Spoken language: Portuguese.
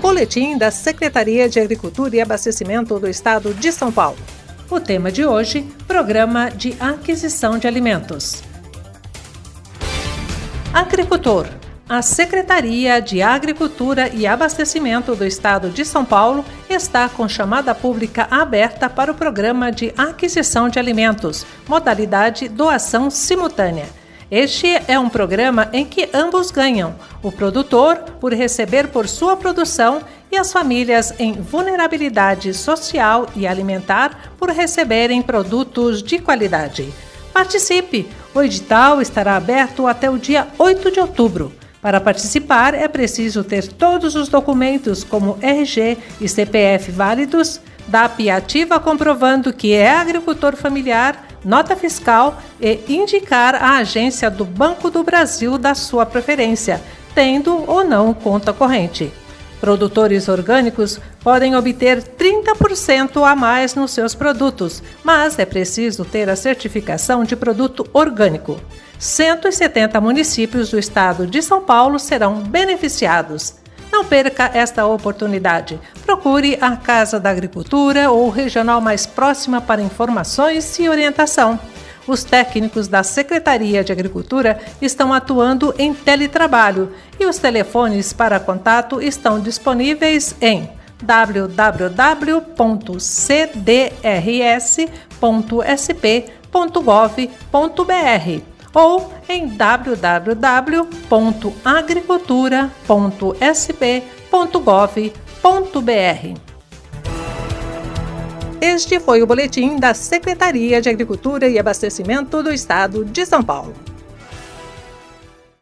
Boletim da Secretaria de Agricultura e Abastecimento do Estado de São Paulo. O tema de hoje: Programa de Aquisição de Alimentos. Agricultor. A Secretaria de Agricultura e Abastecimento do Estado de São Paulo está com chamada pública aberta para o Programa de Aquisição de Alimentos, modalidade doação simultânea. Este é um programa em que ambos ganham: o produtor, por receber por sua produção, e as famílias em vulnerabilidade social e alimentar, por receberem produtos de qualidade. Participe! O edital estará aberto até o dia 8 de outubro. Para participar, é preciso ter todos os documentos, como RG e CPF válidos, DAP ativa comprovando que é agricultor familiar, nota fiscal e indicar a agência do Banco do Brasil da sua preferência, tendo ou não conta corrente. Produtores orgânicos podem obter 30% a mais nos seus produtos, mas é preciso ter a certificação de produto orgânico. 170 municípios do estado de São Paulo serão beneficiados. Não perca esta oportunidade. Procure a Casa da Agricultura ou regional mais próxima para informações e orientação. Os técnicos da Secretaria de Agricultura estão atuando em teletrabalho e os telefones para contato estão disponíveis em www.cdrs.sp.gov.br ou em www.agricultura.sp.gov.br. Este foi o boletim da Secretaria de Agricultura e Abastecimento do Estado de São Paulo.